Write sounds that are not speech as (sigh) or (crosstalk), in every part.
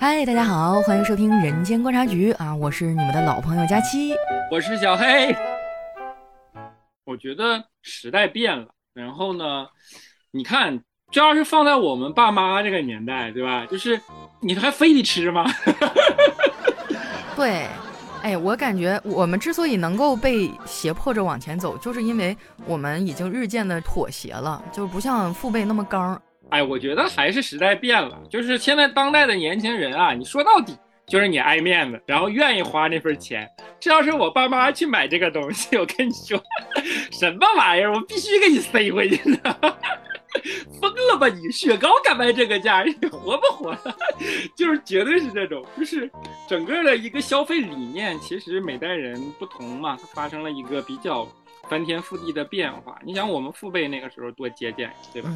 嗨，大家好，欢迎收听《人间观察局》啊，我是你们的老朋友佳期，我是小黑。我觉得时代变了，然后呢，你看，这要是放在我们爸妈这个年代，对吧？就是你还非得吃吗？(laughs) 对。哎，我感觉我们之所以能够被胁迫着往前走，就是因为我们已经日渐的妥协了，就不像父辈那么刚。哎，我觉得还是时代变了，就是现在当代的年轻人啊，你说到底就是你爱面子，然后愿意花那份钱。这要是我爸妈去买这个东西，我跟你说，(laughs) 什么玩意儿，我必须给你塞回去呢。疯了吧你！雪糕敢卖这个价，你活不活了？(laughs) 就是绝对是这种，就是整个的一个消费理念，其实每代人不同嘛，它发生了一个比较翻天覆地的变化。你想我们父辈那个时候多节俭，对吧？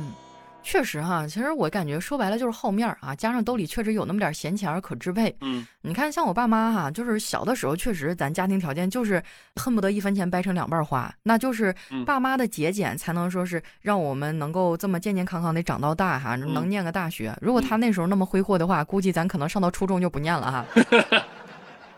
确实哈，其实我感觉说白了就是好面儿啊，加上兜里确实有那么点闲钱可支配。嗯，你看像我爸妈哈，就是小的时候确实咱家庭条件就是恨不得一分钱掰成两半花，那就是爸妈的节俭才能说是让我们能够这么健健康康的长到大哈，能念个大学。如果他那时候那么挥霍的话，估计咱可能上到初中就不念了哈。(laughs)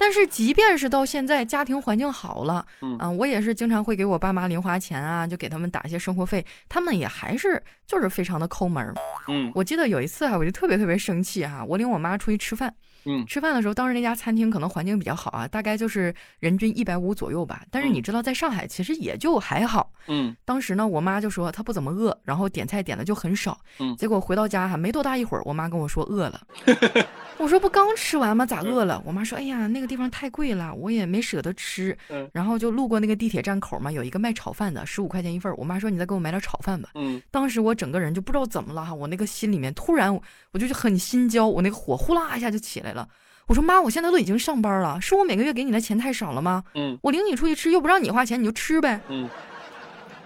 但是即便是到现在，家庭环境好了，嗯，我也是经常会给我爸妈零花钱啊，就给他们打一些生活费，他们也还是就是非常的抠门儿。嗯，我记得有一次啊，我就特别特别生气哈，我领我妈出去吃饭。嗯，吃饭的时候，当时那家餐厅可能环境比较好啊，大概就是人均一百五左右吧。但是你知道，在上海其实也就还好。嗯，当时呢，我妈就说她不怎么饿，然后点菜点的就很少。嗯，结果回到家哈，没多大一会儿，我妈跟我说饿了。(laughs) 我说不刚吃完吗？咋饿了？我妈说，哎呀，那个地方太贵了，我也没舍得吃。嗯，然后就路过那个地铁站口嘛，有一个卖炒饭的，十五块钱一份。我妈说，你再给我买点炒饭吧。嗯，当时我整个人就不知道怎么了哈，我那个心里面突然我就很心焦，我那个火呼啦一下就起来了。我说妈，我现在都已经上班了，是我每个月给你的钱太少了吗？嗯，我领你出去吃又不让你花钱，你就吃呗。嗯，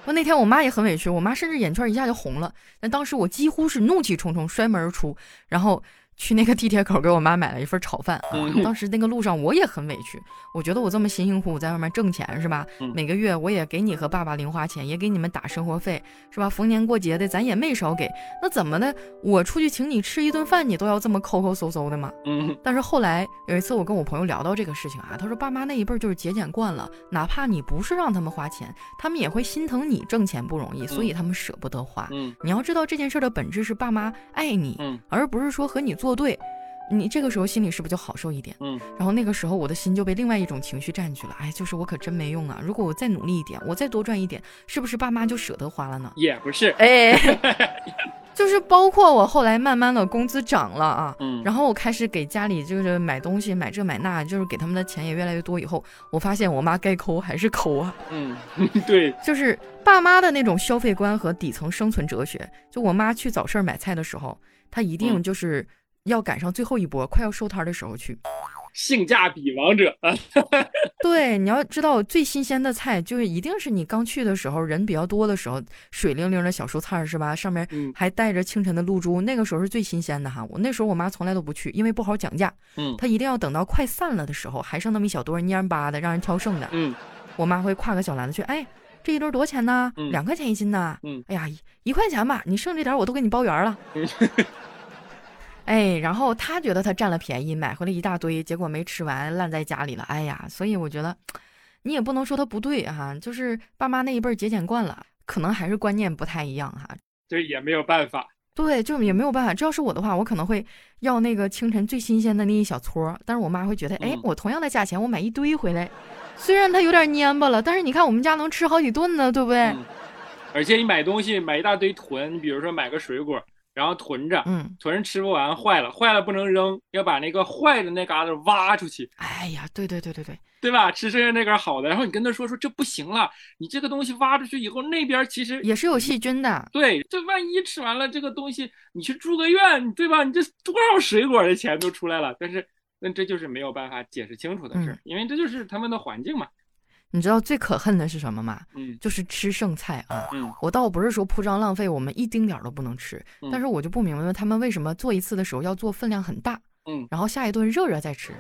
我那天我妈也很委屈，我妈甚至眼圈一下就红了。但当时我几乎是怒气冲冲摔门而出，然后。去那个地铁口给我妈买了一份炒饭啊！当时那个路上我也很委屈，我觉得我这么辛辛苦苦在外面挣钱是吧？每个月我也给你和爸爸零花钱，也给你们打生活费是吧？逢年过节的咱也没少给，那怎么的？我出去请你吃一顿饭，你都要这么抠抠搜搜的吗？嗯。但是后来有一次我跟我朋友聊到这个事情啊，他说爸妈那一辈就是节俭惯了，哪怕你不是让他们花钱，他们也会心疼你挣钱不容易，所以他们舍不得花。嗯。你要知道这件事的本质是爸妈爱你，嗯，而不是说和你做。做对，你这个时候心里是不是就好受一点？嗯，然后那个时候我的心就被另外一种情绪占据了。哎，就是我可真没用啊！如果我再努力一点，我再多赚一点，是不是爸妈就舍得花了呢？也不是，哎，(laughs) 就是包括我后来慢慢的工资涨了啊，嗯，然后我开始给家里就是买东西，买这买那，就是给他们的钱也越来越多。以后我发现我妈该抠还是抠啊。嗯，(laughs) 对，就是爸妈的那种消费观和底层生存哲学。就我妈去早市买菜的时候，她一定就是。要赶上最后一波，快要收摊的时候去，性价比王者啊！(laughs) 对，你要知道最新鲜的菜，就是一定是你刚去的时候人比较多的时候，水灵灵的小蔬菜是吧？上面还带着清晨的露珠，那个时候是最新鲜的哈。我那时候我妈从来都不去，因为不好讲价。嗯，她一定要等到快散了的时候，还剩那么一小堆蔫巴的，让人挑剩的。嗯，我妈会挎个小篮子去，哎，这一堆多少钱呢？两块钱一斤呢。嗯，哎呀，一块钱吧，你剩这点我都给你包圆了。(laughs) 哎，然后他觉得他占了便宜，买回来一大堆，结果没吃完，烂在家里了。哎呀，所以我觉得，你也不能说他不对哈，就是爸妈那一辈节俭惯了，可能还是观念不太一样哈。这也没有办法。对，就也没有办法。这要是我的话，我可能会要那个清晨最新鲜的那一小撮，但是我妈会觉得，哎，我同样的价钱，我买一堆回来，虽然它有点蔫巴了，但是你看我们家能吃好几顿呢，对不对？而且你买东西买一大堆囤，你比如说买个水果。然后囤着，嗯，囤着吃不完，坏了，坏了不能扔，要把那个坏的那嘎达挖出去。哎呀，对对对对对，对吧？吃剩下那根好的，然后你跟他说说这不行了，你这个东西挖出去以后，那边其实也是有细菌的。对，这万一吃完了这个东西，你去住个院，对吧？你这多少水果的钱都出来了。但是那这就是没有办法解释清楚的事，因为这就是他们的环境嘛。你知道最可恨的是什么吗？嗯，就是吃剩菜啊。嗯，我倒不是说铺张浪费，我们一丁点儿都不能吃。但是我就不明白他们为什么做一次的时候要做分量很大。嗯，然后下一顿热热再吃，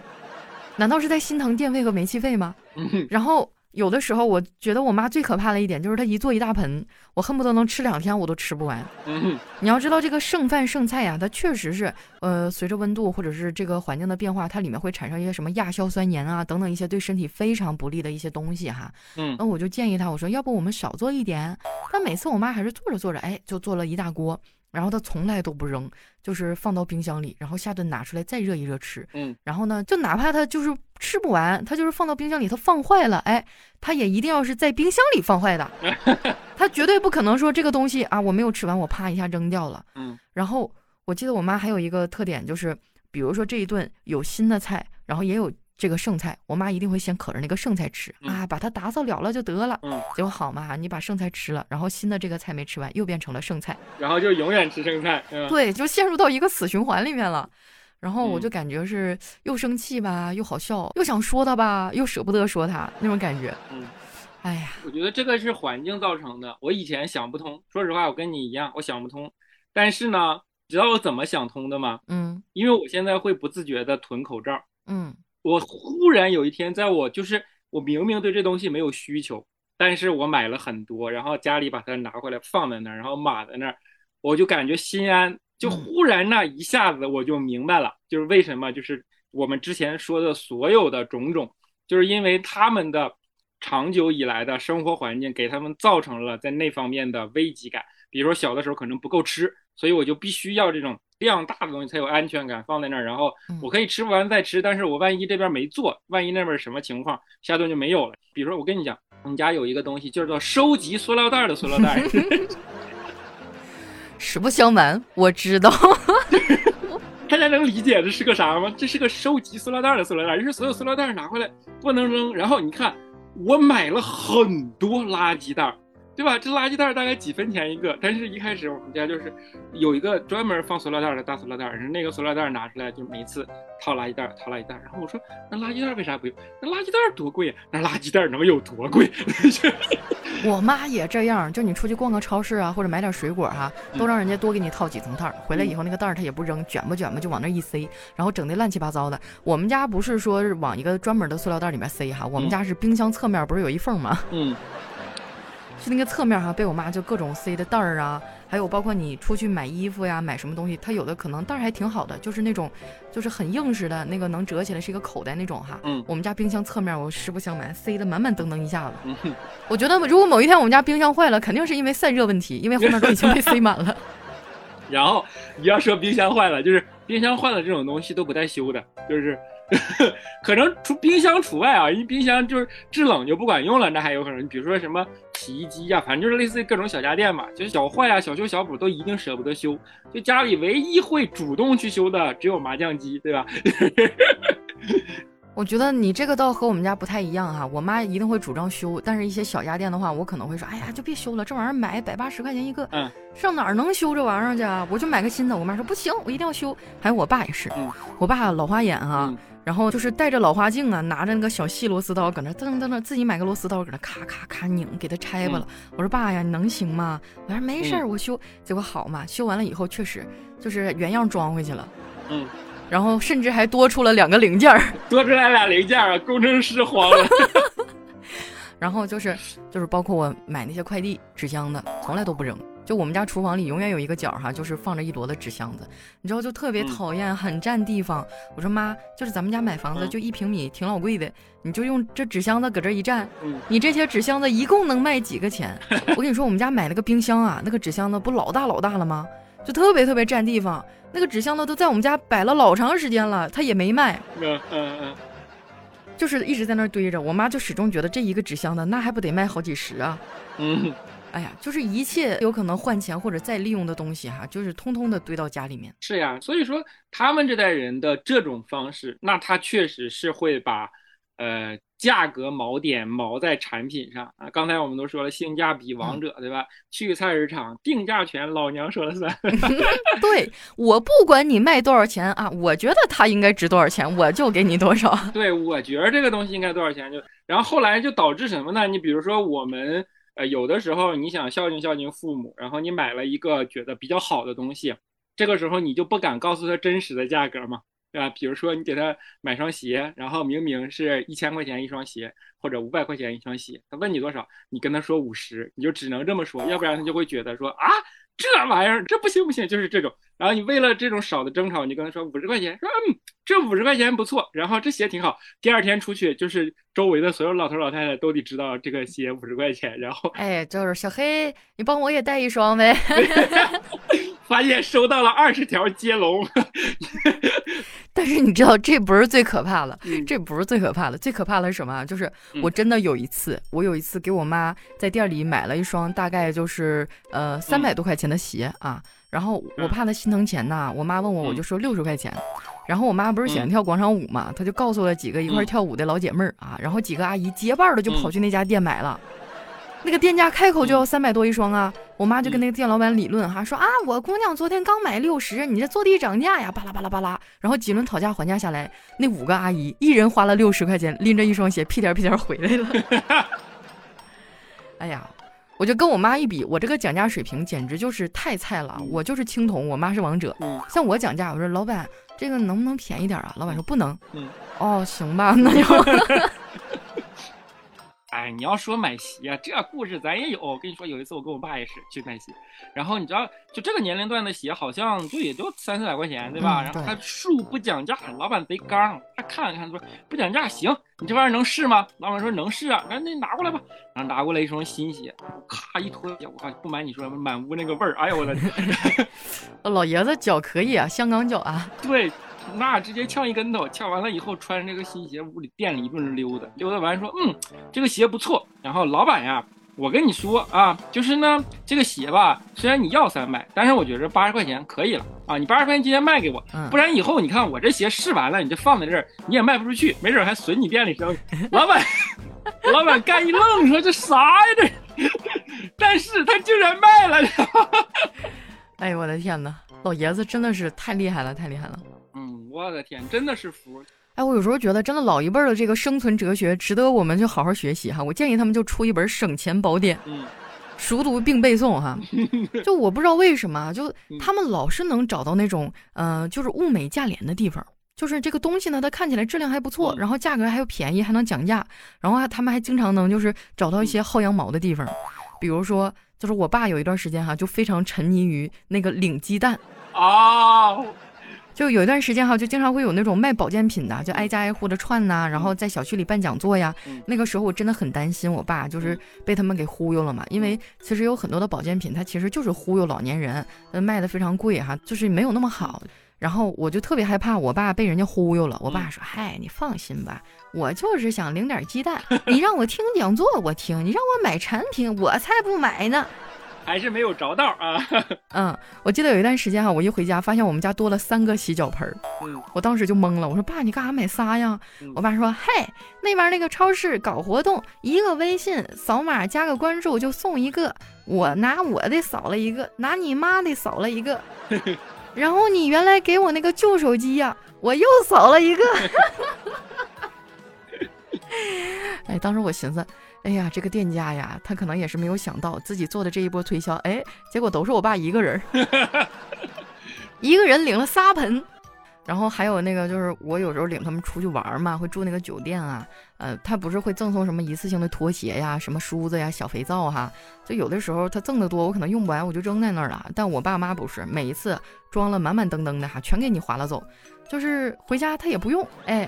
难道是在心疼电费和煤气费吗？嗯，然后有的时候我觉得我妈最可怕的一点就是她一做一大盆，我恨不得能吃两天我都吃不完。嗯，你要知道这个剩饭剩菜呀，它确实是呃随着温度或者是这个环境的变化，它里面会产生一些什么亚硝酸盐啊等等一些对身体非常不利的一些东西哈。嗯，那我就建议她，我说要不我们少做一点。但每次我妈还是做着做着，哎，就做了一大锅。然后他从来都不扔，就是放到冰箱里，然后下顿拿出来再热一热吃。嗯，然后呢，就哪怕他就是吃不完，他就是放到冰箱里，他放坏了，哎，他也一定要是在冰箱里放坏的，(laughs) 他绝对不可能说这个东西啊我没有吃完，我啪一下扔掉了。嗯，然后我记得我妈还有一个特点就是，比如说这一顿有新的菜，然后也有。这个剩菜，我妈一定会先可着那个剩菜吃啊，把它打扫了了就得了。嗯，结果好嘛，你把剩菜吃了，然后新的这个菜没吃完，又变成了剩菜，然后就永远吃剩菜。嗯对，就陷入到一个死循环里面了。然后我就感觉是又生气吧，又好笑，又想说他吧，又舍不得说他那种感觉。嗯，哎呀，我觉得这个是环境造成的。我以前想不通，说实话，我跟你一样，我想不通。但是呢，知道我怎么想通的吗？嗯，因为我现在会不自觉的囤口罩。嗯。我忽然有一天，在我就是我明明对这东西没有需求，但是我买了很多，然后家里把它拿回来放在那儿，然后码在那儿，我就感觉心安。就忽然那一下子，我就明白了，就是为什么就是我们之前说的所有的种种，就是因为他们的长久以来的生活环境给他们造成了在那方面的危机感。比如说小的时候可能不够吃，所以我就必须要这种。量大的东西才有安全感，放在那儿，然后我可以吃不完再吃。但是我万一这边没做，万一那边什么情况，下顿就没有了。比如说，我跟你讲，我们家有一个东西，叫做收集塑料袋的塑料袋。(laughs) (laughs) 实不相瞒，我知道。(laughs) 大家能理解这是个啥吗？这是个收集塑料袋的塑料袋，就是所有塑料袋拿回来不能扔。然后你看，我买了很多垃圾袋。对吧？这垃圾袋大概几分钱一个，但是一开始我们家就是有一个专门放塑料袋的大塑料袋，那个塑料袋拿出来就每次套垃圾袋，套垃圾袋。然后我说那垃圾袋为啥不用？那垃圾袋多贵呀？那垃圾袋能有多贵？(laughs) 我妈也这样，就你出去逛个超市啊，或者买点水果哈，都让人家多给你套几层袋，回来以后那个袋儿她也不扔，卷吧卷吧就往那一塞，然后整的乱七八糟的。我们家不是说是往一个专门的塑料袋里面塞哈，我们家是冰箱侧面不是有一缝吗？嗯。就那个侧面哈，被我妈就各种塞的袋儿啊，还有包括你出去买衣服呀，买什么东西，它有的可能袋儿还挺好的，就是那种，就是很硬实的那个能折起来是一个口袋那种哈。嗯。我们家冰箱侧面，我实不相瞒，塞的满满 (laughs) 登登一下子。嗯。我觉得如果某一天我们家冰箱坏了，肯定是因为散热问题，因为后面都已经被塞满了。(laughs) 然后你要说冰箱坏了，就是冰箱坏了这种东西都不带修的，就是。(laughs) 可能除冰箱除外啊，因为冰箱就是制冷就不管用了，那还有可能，比如说什么洗衣机呀，反正就是类似于各种小家电嘛，就是小坏啊、小修小补都一定舍不得修。就家里唯一会主动去修的只有麻将机，对吧？(laughs) 我觉得你这个倒和我们家不太一样哈，我妈一定会主张修，但是一些小家电的话，我可能会说，哎呀，就别修了，这玩意儿买百八十块钱一个，嗯，上哪儿能修这玩意儿去啊？我就买个新的。我妈说不行，我一定要修。还有我爸也是，我爸老花眼哈。然后就是戴着老花镜啊，拿着那个小细螺丝刀，搁那噔噔噔，自己买个螺丝刀，搁那咔咔咔拧，给它拆吧了。我说爸呀，你能行吗？我说没事儿，我修。结果好嘛，修完了以后确实就是原样装回去了。嗯，然后甚至还多出了两个零件儿，多出来俩零件儿，工程师慌了。(laughs) 然后就是就是包括我买那些快递纸箱的，从来都不扔。就我们家厨房里永远有一个角哈，就是放着一摞的纸箱子，你知道就特别讨厌，很占地方。我说妈，就是咱们家买房子就一平米，挺老贵的，你就用这纸箱子搁这一站，你这些纸箱子一共能卖几个钱？(laughs) 我跟你说，我们家买了个冰箱啊，那个纸箱子不老大老大了吗？就特别特别占地方。那个纸箱子都在我们家摆了老长时间了，它也没卖，嗯嗯嗯，就是一直在那儿堆着。我妈就始终觉得这一个纸箱子那还不得卖好几十啊，嗯。哎呀，就是一切有可能换钱或者再利用的东西哈，就是通通的堆到家里面。是呀，所以说他们这代人的这种方式，那他确实是会把，呃，价格锚点锚在产品上啊。刚才我们都说了，性价比王者，对吧？去菜市场定价权，老娘说了算。(laughs) 对我不管你卖多少钱啊，我觉得它应该值多少钱，我就给你多少。(laughs) 对，我觉得这个东西应该多少钱就，然后后来就导致什么呢？你比如说我们。呃，有的时候你想孝敬孝敬父母，然后你买了一个觉得比较好的东西，这个时候你就不敢告诉他真实的价格嘛，对吧，比如说你给他买双鞋，然后明明是一千块钱一双鞋，或者五百块钱一双鞋，他问你多少，你跟他说五十，你就只能这么说，要不然他就会觉得说啊，这玩意儿这不行不行，就是这种。然后你为了这种少的争吵，你跟他说五十块钱，说嗯，这五十块钱不错，然后这鞋挺好。第二天出去，就是周围的所有老头老太太都得知道这个鞋五十块钱，然后哎，就是小黑，你帮我也带一双呗。(laughs) 发现收到了二十条接龙，(laughs) 但是你知道这不是最可怕的，这不是最可怕的，最可怕的是什么？就是我真的有一次，我有一次给我妈在店里买了一双大概就是呃三百多块钱的鞋啊。然后我怕她心疼钱呐，我妈问我，我就说六十块钱。然后我妈不是喜欢跳广场舞嘛，她就告诉了几个一块跳舞的老姐妹儿啊，然后几个阿姨结伴的就跑去那家店买了。那个店家开口就要三百多一双啊，我妈就跟那个店老板理论哈，说啊，我姑娘昨天刚买六十，你这坐地涨价呀，巴拉巴拉巴拉。然后几轮讨价还价下来，那五个阿姨一人花了六十块钱，拎着一双鞋屁颠屁颠回来了。(laughs) 哎呀。我就跟我妈一比，我这个讲价水平简直就是太菜了。我就是青铜，我妈是王者。像我讲价，我说老板，这个能不能便宜点啊？老板说不能。哦，行吧，(laughs) 那就。哎，你要说买鞋，啊这故事咱也有。我跟你说，有一次我跟我爸也是去买鞋，然后你知道，就这个年龄段的鞋好像就也就三四百块钱，对吧？然后他恕不讲价，老板贼刚，他看了看说不讲价行，你这玩意儿能试吗？老板说能试啊，那那拿过来吧。然后拿过来一双新鞋，咔一脱，我靠，不瞒你说，满屋那个味儿，哎呦我的天！(laughs) 老爷子脚可以啊，香港脚啊。对。那直接呛一跟头，呛完了以后穿着这个新鞋，屋里店里一顿溜达，溜达完说，嗯，这个鞋不错。然后老板呀，我跟你说啊，就是呢，这个鞋吧，虽然你要三百，但是我觉得八十块钱可以了啊。你八十块钱今天卖给我，不然以后你看我这鞋试完了，你就放在这儿，你也卖不出去，没准还损你店里生意。老板，(laughs) 老板干一愣，说这啥呀这？但是他竟然卖了。(laughs) 哎呦我的天哪，老爷子真的是太厉害了，太厉害了。我的天，真的是服！哎，我有时候觉得，真的老一辈的这个生存哲学值得我们去好好学习哈。我建议他们就出一本省钱宝典，熟读并背诵哈。(laughs) 就我不知道为什么，就他们老是能找到那种，呃，就是物美价廉的地方。就是这个东西呢，它看起来质量还不错，然后价格还又便宜，还能讲价。然后他们还经常能就是找到一些薅羊毛的地方，比如说，就是我爸有一段时间哈，就非常沉迷于那个领鸡蛋啊。就有一段时间哈，就经常会有那种卖保健品的，就挨家挨户的串呐，然后在小区里办讲座呀。那个时候我真的很担心我爸，就是被他们给忽悠了嘛。因为其实有很多的保健品，它其实就是忽悠老年人，呃，卖的非常贵哈，就是没有那么好。然后我就特别害怕我爸被人家忽悠了。我爸说：“嗨，你放心吧，我就是想领点鸡蛋。你让我听讲座我听，你让我买产品我才不买呢。”还是没有着道啊。(laughs) 嗯，我记得有一段时间哈，我一回家发现我们家多了三个洗脚盆儿。嗯，我当时就懵了，我说爸，你干啥买仨呀？我爸说，嘿，那边那个超市搞活动，一个微信扫码加个关注就送一个。我拿我的扫了一个，拿你妈的扫了一个，(laughs) 然后你原来给我那个旧手机呀，我又扫了一个。(laughs) 哎，当时我寻思。哎呀，这个店家呀，他可能也是没有想到自己做的这一波推销，哎，结果都是我爸一个人，(laughs) 一个人领了仨盆。然后还有那个，就是我有时候领他们出去玩嘛，会住那个酒店啊，呃，他不是会赠送什么一次性的拖鞋呀、什么梳子呀、小肥皂哈，就有的时候他赠的多，我可能用不完，我就扔在那儿了。但我爸妈不是，每一次装了满满登登的哈，全给你划拉走，就是回家他也不用，哎，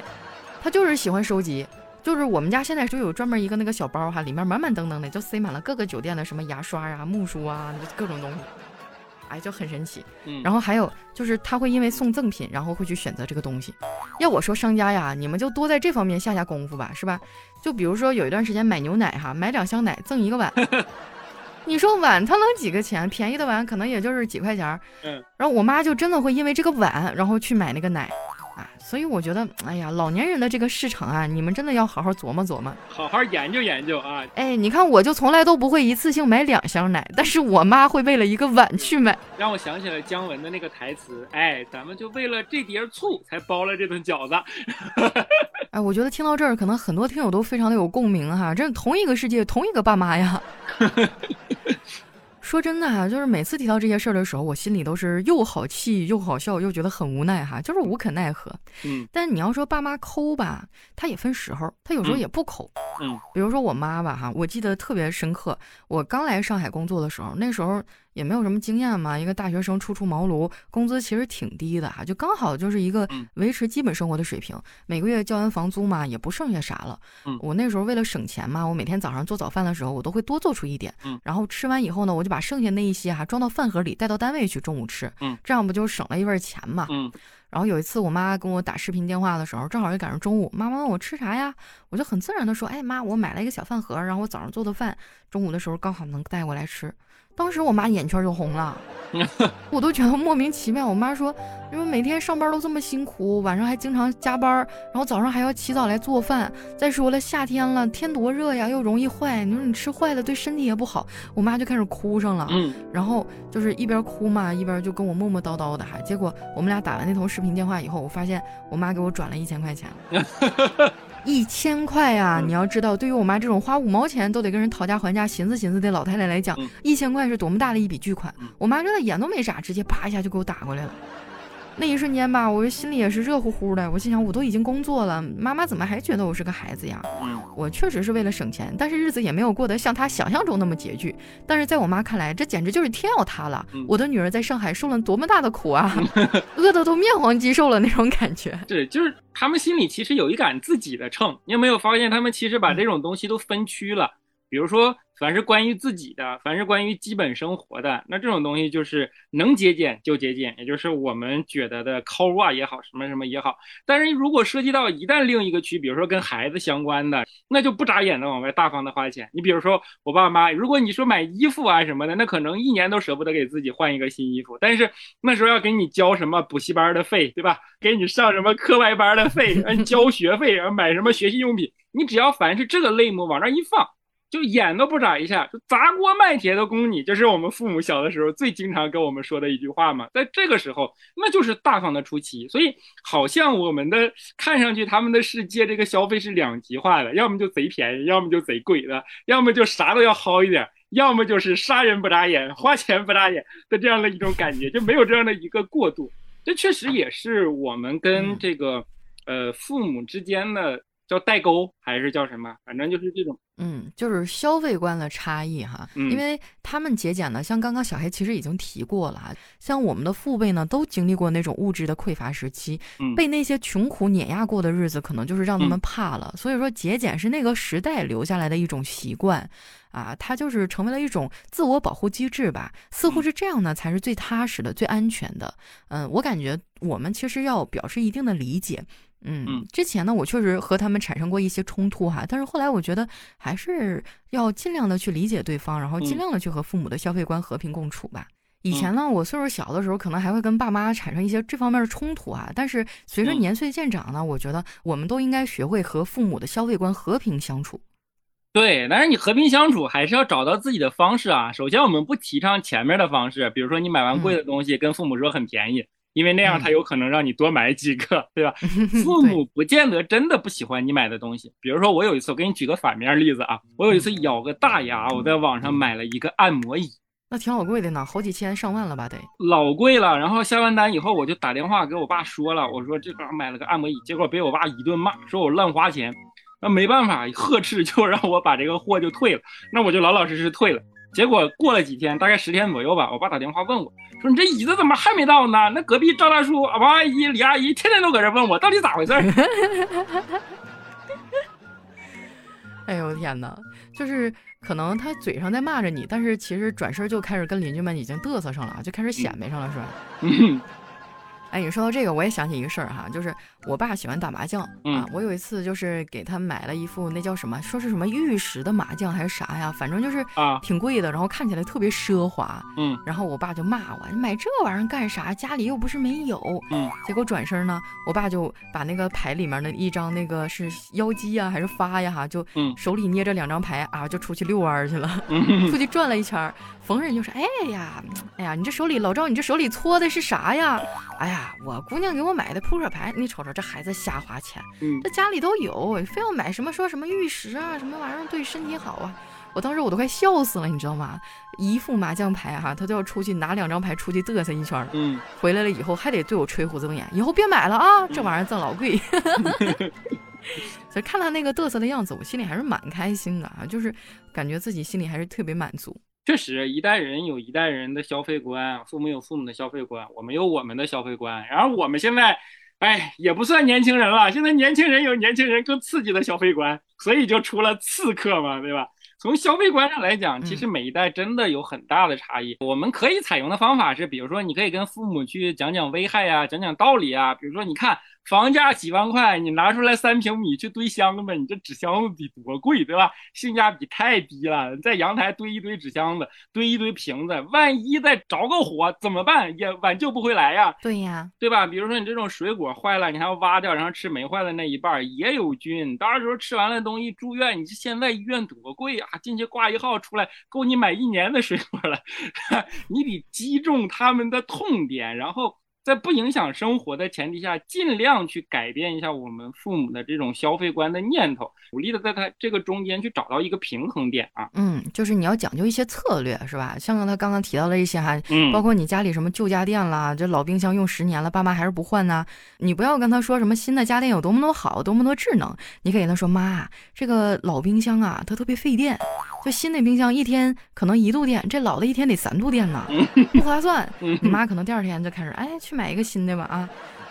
他就是喜欢收集。就是我们家现在就有专门一个那个小包哈，里面满满登登的，就塞满了各个酒店的什么牙刷啊、木梳啊，各种东西，哎，就很神奇。然后还有就是他会因为送赠品，然后会去选择这个东西。要我说商家呀，你们就多在这方面下下功夫吧，是吧？就比如说有一段时间买牛奶哈，买两箱奶赠一个碗，(laughs) 你说碗它能几个钱？便宜的碗可能也就是几块钱。嗯。然后我妈就真的会因为这个碗，然后去买那个奶。所以我觉得，哎呀，老年人的这个市场啊，你们真的要好好琢磨琢磨，好好研究研究啊！哎，你看，我就从来都不会一次性买两箱奶，但是我妈会为了一个碗去买，让我想起了姜文的那个台词，哎，咱们就为了这碟醋才包了这顿饺子。哎，我觉得听到这儿，可能很多听友都非常的有共鸣哈，这是同一个世界，同一个爸妈呀。(laughs) 说真的哈，就是每次提到这些事儿的时候，我心里都是又好气又好笑，又觉得很无奈哈，就是无可奈何。嗯，但你要说爸妈抠吧，他也分时候，他有时候也不抠。嗯，比如说我妈吧哈，我记得特别深刻，我刚来上海工作的时候，那时候。也没有什么经验嘛，一个大学生初出茅庐，工资其实挺低的哈，就刚好就是一个维持基本生活的水平，每个月交完房租嘛，也不剩下啥了。我那时候为了省钱嘛，我每天早上做早饭的时候，我都会多做出一点，然后吃完以后呢，我就把剩下那一些哈装到饭盒里带到单位去中午吃，这样不就省了一份钱嘛。然后有一次我妈跟我打视频电话的时候，正好就赶上中午，妈妈问我吃啥呀，我就很自然的说，哎妈，我买了一个小饭盒，然后我早上做的饭，中午的时候刚好能带过来吃。当时我妈眼圈就红了，(laughs) 我都觉得莫名其妙。我妈说，因为每天上班都这么辛苦，晚上还经常加班，然后早上还要起早来做饭。再说了，夏天了，天多热呀，又容易坏。你说你吃坏了，对身体也不好。我妈就开始哭上了，嗯，然后就是一边哭嘛，一边就跟我磨磨叨叨的哈。结果我们俩打完那通视频电话以后，我发现我妈给我转了一千块钱。(laughs) 一千块呀！你要知道，对于我妈这种花五毛钱都得跟人讨价还价、寻思寻思的老太太来讲，一千块是多么大的一笔巨款。我妈这眼都没眨，直接啪一下就给我打过来了。那一瞬间吧，我心里也是热乎乎的。我心想，我都已经工作了，妈妈怎么还觉得我是个孩子呀？我确实是为了省钱，但是日子也没有过得像她想象中那么拮据。但是在我妈看来，这简直就是天要塌了。我的女儿在上海受了多么大的苦啊，(laughs) 饿得都面黄肌瘦了那种感觉。对，就是他们心里其实有一杆自己的秤。你有没有发现，他们其实把这种东西都分区了？比如说。凡是关于自己的，凡是关于基本生活的，那这种东西就是能节俭就节俭，也就是我们觉得的抠啊也好，什么什么也好。但是如果涉及到一旦另一个区，比如说跟孩子相关的，那就不眨眼的往外大方的花钱。你比如说我爸妈，如果你说买衣服啊什么的，那可能一年都舍不得给自己换一个新衣服，但是那时候要给你交什么补习班的费，对吧？给你上什么课外班的费，交学费，然后买什么学习用品，你只要凡是这个类目往那一放。就眼都不眨一下，就砸锅卖铁的供你，这是我们父母小的时候最经常跟我们说的一句话嘛。在这个时候，那就是大方的出奇。所以，好像我们的看上去他们的世界，这个消费是两极化的，要么就贼便宜，要么就贼贵的，要么就啥都要薅一点，要么就是杀人不眨眼，花钱不眨眼的这样的一种感觉，就没有这样的一个过渡。这确实也是我们跟这个呃父母之间的。叫代沟还是叫什么？反正就是这种，嗯，就是消费观的差异哈。因为他们节俭呢，像刚刚小黑其实已经提过了，像我们的父辈呢，都经历过那种物质的匮乏时期，被那些穷苦碾压过的日子，可能就是让他们怕了。所以说，节俭是那个时代留下来的一种习惯啊，它就是成为了一种自我保护机制吧。似乎是这样呢，才是最踏实的、最安全的。嗯，我感觉我们其实要表示一定的理解。嗯，之前呢，我确实和他们产生过一些冲突哈，但是后来我觉得还是要尽量的去理解对方，然后尽量的去和父母的消费观和平共处吧。以前呢，我岁数小的时候，可能还会跟爸妈产生一些这方面的冲突啊，但是随着年岁渐长呢，我觉得我们都应该学会和父母的消费观和平相处。对，但是你和平相处还是要找到自己的方式啊。首先，我们不提倡前面的方式，比如说你买完贵的东西，跟父母说很便宜。因为那样他有可能让你多买几个，对吧？(laughs) 父母不见得真的不喜欢你买的东西。比如说，我有一次，我给你举个反面例子啊，我有一次咬个大牙，我在网上买了一个按摩椅，那挺老贵的呢，好几千上万了吧？得老贵了。然后下完单以后，我就打电话给我爸说了，我说这刚买了个按摩椅，结果被我爸一顿骂，说我乱花钱。那没办法，呵斥就让我把这个货就退了。那我就老老实实退了。结果过了几天，大概十天左右吧，我爸打电话问我，说你这椅子怎么还没到呢？那隔壁赵大叔、王阿姨、李阿姨天天都搁这问我，到底咋回事？(laughs) 哎呦我天哪！就是可能他嘴上在骂着你，但是其实转身就开始跟邻居们已经嘚瑟上了，就开始显摆上了，是吧？哎，你说到这个，我也想起一个事儿哈，就是我爸喜欢打麻将啊。我有一次就是给他买了一副那叫什么，说是什么玉石的麻将还是啥呀，反正就是啊挺贵的，然后看起来特别奢华。嗯，然后我爸就骂我，你买这玩意儿干啥？家里又不是没有。嗯，结果转身呢，我爸就把那个牌里面的一张那个是妖姬呀还是发呀哈，就手里捏着两张牌啊，就出去遛弯去了，(laughs) 出去转了一圈。逢人就说：“哎呀，哎呀，你这手里老赵，你这手里搓的是啥呀？哎呀，我姑娘给我买的扑克牌。你瞅瞅这孩子瞎花钱，这家里都有，非要买什么说什么玉石啊，什么玩意儿对身体好啊？我当时我都快笑死了，你知道吗？一副麻将牌哈，他都要出去拿两张牌出去嘚瑟一圈，嗯，回来了以后还得对我吹胡子瞪眼，以后别买了啊，这玩意儿赠老贵。(laughs) 所以看他那个嘚瑟的样子，我心里还是蛮开心的啊，就是感觉自己心里还是特别满足。确实，一代人有一代人的消费观，父母有父母的消费观，我们有我们的消费观。然后我们现在，哎，也不算年轻人了。现在年轻人有年轻人更刺激的消费观，所以就出了刺客嘛，对吧？从消费观上来讲，其实每一代真的有很大的差异。我们可以采用的方法是，比如说，你可以跟父母去讲讲危害啊，讲讲道理啊。比如说，你看。房价几万块，你拿出来三平米去堆箱子，你这纸箱子得多贵，对吧？性价比太低了，在阳台堆一堆纸箱子，堆一堆瓶子，万一再着个火怎么办？也挽救不回来呀。对呀，对吧？比如说你这种水果坏了，你还要挖掉，然后吃没坏的那一半，也有菌。到时候吃完了东西住院，你这现在医院多贵啊！进去挂一号出来，够你买一年的水果了。(laughs) 你得击中他们的痛点，然后。在不影响生活的前提下，尽量去改变一下我们父母的这种消费观的念头，努力的在他这个中间去找到一个平衡点啊。嗯，就是你要讲究一些策略，是吧？像他刚刚提到的一些哈，嗯，包括你家里什么旧家电啦，这老冰箱用十年了，爸妈还是不换呢。你不要跟他说什么新的家电有多么多好，多么多智能，你可以跟他说，妈，这个老冰箱啊，它特别费电，就新的冰箱一天可能一度电，这老的一天得三度电呢，不划算。你妈可能第二天就开始，哎。去买一个新的吧啊，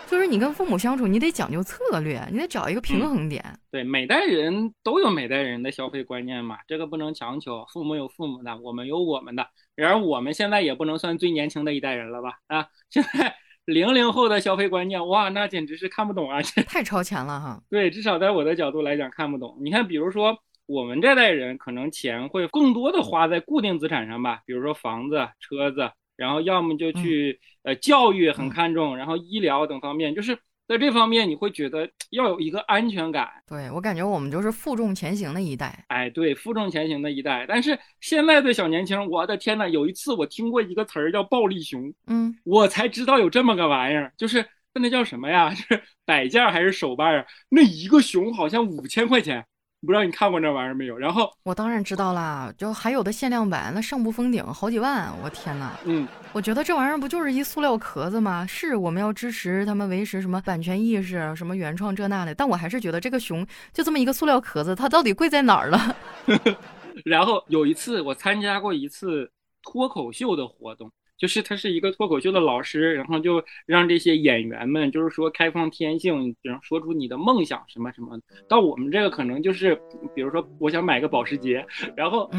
就是你跟父母相处，你得讲究策略，你得找一个平衡点。对，每代人都有每代人的消费观念嘛，这个不能强求。父母有父母的，我们有我们的。然而我们现在也不能算最年轻的一代人了吧？啊，现在零零后的消费观念，哇，那简直是看不懂啊！太超前了哈。对，至少在我的角度来讲看不懂。你看，比如说我们这代人，可能钱会更多的花在固定资产上吧，比如说房子、车子。然后要么就去呃教育很看重，然后医疗等方面，就是在这方面你会觉得要有一个安全感。对我感觉我们就是负重前行的一代。哎，对，负重前行的一代。但是现在的小年轻，我的天呐，有一次我听过一个词儿叫“暴力熊”，嗯，我才知道有这么个玩意儿，就是那叫什么呀？(laughs) 是摆件还是手办啊？那一个熊好像五千块钱。不知道你看过那玩意儿没有？然后我当然知道啦，就还有的限量版，那上不封顶，好几万，我天呐！嗯，我觉得这玩意儿不就是一塑料壳子吗？是我们要支持他们维持什么版权意识、什么原创这那的，但我还是觉得这个熊就这么一个塑料壳子，它到底贵在哪儿了？(laughs) 然后有一次我参加过一次脱口秀的活动。就是他是一个脱口秀的老师，然后就让这些演员们，就是说开放天性，然后说出你的梦想什么什么。到我们这个可能就是，比如说我想买个保时捷，然后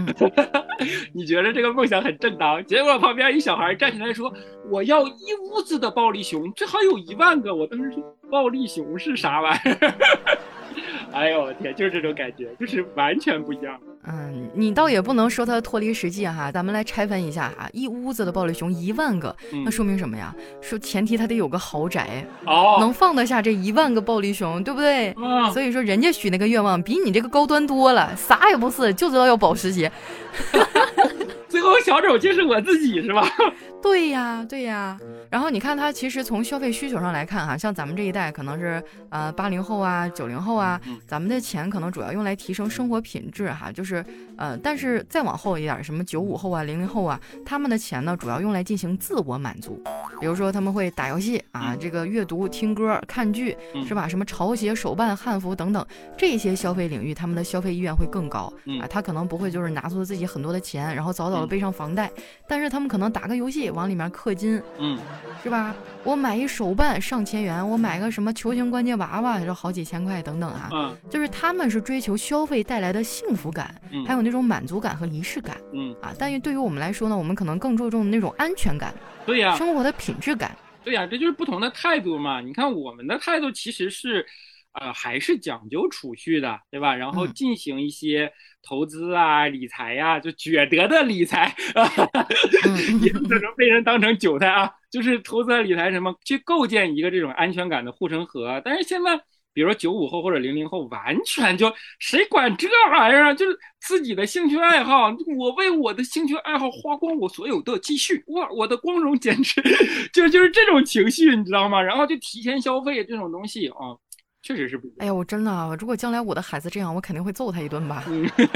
(laughs) 你觉得这个梦想很正当，结果旁边一小孩站起来说我要一屋子的暴力熊，最好有一万个。我当时说暴力熊是啥玩意儿？哎呦我天，就是这种感觉，就是完全不一样。嗯，你倒也不能说它脱离实际哈。咱们来拆分一下哈，一屋子的暴力熊一万个，那说明什么呀？说前提它得有个豪宅，哦，能放得下这一万个暴力熊，对不对？嗯，所以说人家许那个愿望比你这个高端多了，啥也不是，就知道要保时捷。(laughs) 最后小丑就是我自己是吧？对呀，对呀。然后你看，他其实从消费需求上来看，哈，像咱们这一代可能是呃八零后啊、九零后啊，咱们的钱可能主要用来提升生活品质，哈，就是呃，但是再往后一点，什么九五后啊、零零后啊，他们的钱呢，主要用来进行自我满足，比如说他们会打游戏啊，这个阅读、听歌、看剧，是吧？什么潮鞋、手办、汉服等等这些消费领域，他们的消费意愿会更高啊。他可能不会就是拿出自己很多的钱，然后早早的背上房贷，但是他们可能打个游戏。往里面氪金，嗯，是吧？我买一手办上千元，我买个什么球形关节娃娃，就好几千块等等啊。嗯，就是他们是追求消费带来的幸福感，嗯还有那种满足感和仪式感，嗯啊。但是对于我们来说呢，我们可能更注重那种安全感，对呀，生活的品质感，对呀，这就是不同的态度嘛。你看我们的态度其实是。呃，还是讲究储蓄的，对吧？然后进行一些投资啊、理财呀，就觉得的理财啊，也不能被人当成韭菜啊。就是投资理财什么，去构建一个这种安全感的护城河。但是现在，比如说九五后或者零零后，完全就谁管这玩意儿啊？就是自己的兴趣爱好，我为我的兴趣爱好花光我所有的积蓄，哇，我的光荣 (laughs) 简直 (laughs) 就就是这种情绪，你知道吗？然后就提前消费这种东西啊。确实是不。哎呀，我真的，如果将来我的孩子这样，我肯定会揍他一顿吧。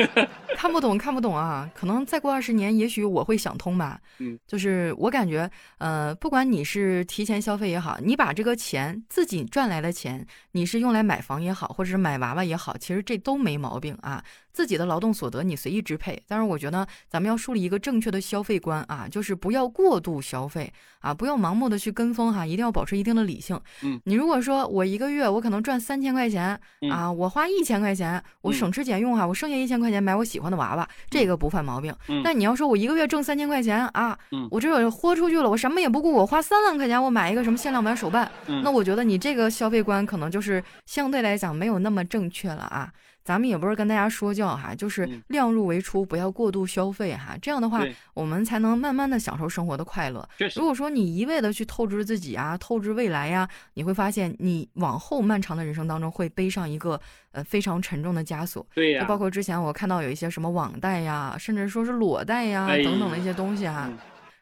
(laughs) 看不懂，看不懂啊！可能再过二十年，也许我会想通吧。嗯，就是我感觉，呃，不管你是提前消费也好，你把这个钱自己赚来的钱，你是用来买房也好，或者是买娃娃也好，其实这都没毛病啊。自己的劳动所得你随意支配，但是我觉得咱们要树立一个正确的消费观啊，就是不要过度消费啊，不要盲目的去跟风哈，一定要保持一定的理性。嗯，你如果说我一个月我可能赚三千块钱啊，我花一千块钱，我省吃俭用哈，我剩下一千块钱买我喜欢的娃娃，这个不犯毛病。但你要说我一个月挣三千块钱啊，我这豁出去了，我什么也不顾，我花三万块钱我买一个什么限量版手办，那我觉得你这个消费观可能就是相对来讲没有那么正确了啊。咱们也不是跟大家说教哈，就是量入为出，不要过度消费哈。这样的话，我们才能慢慢的享受生活的快乐。如果说你一味的去透支自己啊，透支未来呀，你会发现你往后漫长的人生当中会背上一个呃非常沉重的枷锁。对呀。就包括之前我看到有一些什么网贷呀，甚至说是裸贷呀等等的一些东西哈，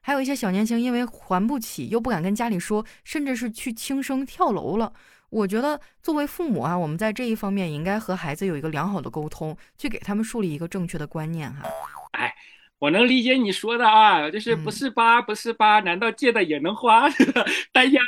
还有一些小年轻因为还不起又不敢跟家里说，甚至是去轻生跳楼了。我觉得作为父母啊，我们在这一方面应该和孩子有一个良好的沟通，去给他们树立一个正确的观念哈。哎，我能理解你说的啊，就是不是八不是八，难道借的也能花？(laughs) 单压。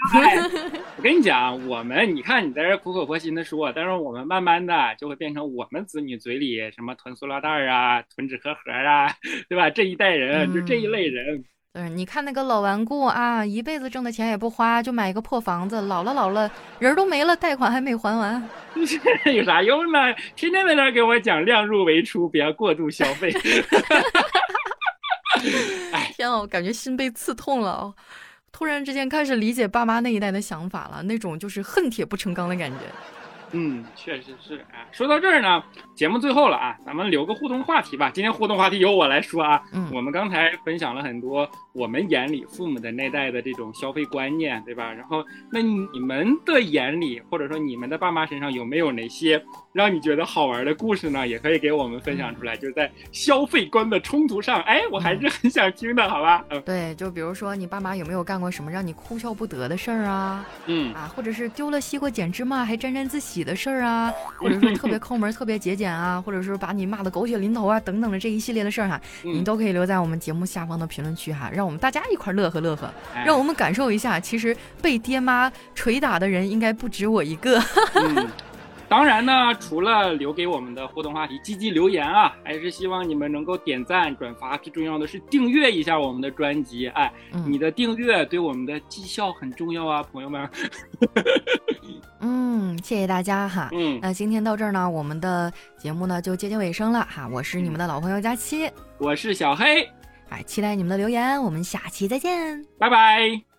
(laughs) 我跟你讲，我们你看你在这苦口婆心的说，但是我们慢慢的就会变成我们子女嘴里什么囤塑料袋啊、囤纸壳盒啊，对吧？这一代人就这一类人。对，你看那个老顽固啊，一辈子挣的钱也不花，就买一个破房子，老了老了，人都没了，贷款还没还完，(laughs) 有啥用呢？天天在那给我讲量入为出，不要过度消费。(laughs) 哎，天啊，我感觉心被刺痛了，突然之间开始理解爸妈那一代的想法了，那种就是恨铁不成钢的感觉。嗯，确实是啊。说到这儿呢，节目最后了啊，咱们留个互动话题吧。今天互动话题由我来说啊。嗯。我们刚才分享了很多我们眼里父母的那代的这种消费观念，对吧？然后，那你们的眼里，或者说你们的爸妈身上有没有哪些让你觉得好玩的故事呢？也可以给我们分享出来。就是在消费观的冲突上，哎，我还是很想听的，好吧？嗯。对，就比如说你爸妈有没有干过什么让你哭笑不得的事儿啊？嗯。啊，或者是丢了西瓜捡芝麻还沾沾自喜的事儿啊？(laughs) 或者说特别抠门、特别节俭啊？或者是把你骂的狗血淋头啊？等等的这一系列的事儿哈，你都可以留在我们节目下方的评论区哈，让我们大家一块乐呵乐呵，让我们感受一下，其实被爹妈捶打的人应该不止我一个。(laughs) 当然呢，除了留给我们的互动话题积极留言啊，还是希望你们能够点赞转发，最重要的是订阅一下我们的专辑。哎，你的订阅对我们的绩效很重要啊，朋友们。(laughs) (laughs) 嗯，谢谢大家哈。嗯，那今天到这儿呢，我们的节目呢就接近尾声了哈。我是你们的老朋友佳期，我是小黑，哎，期待你们的留言，我们下期再见，拜拜。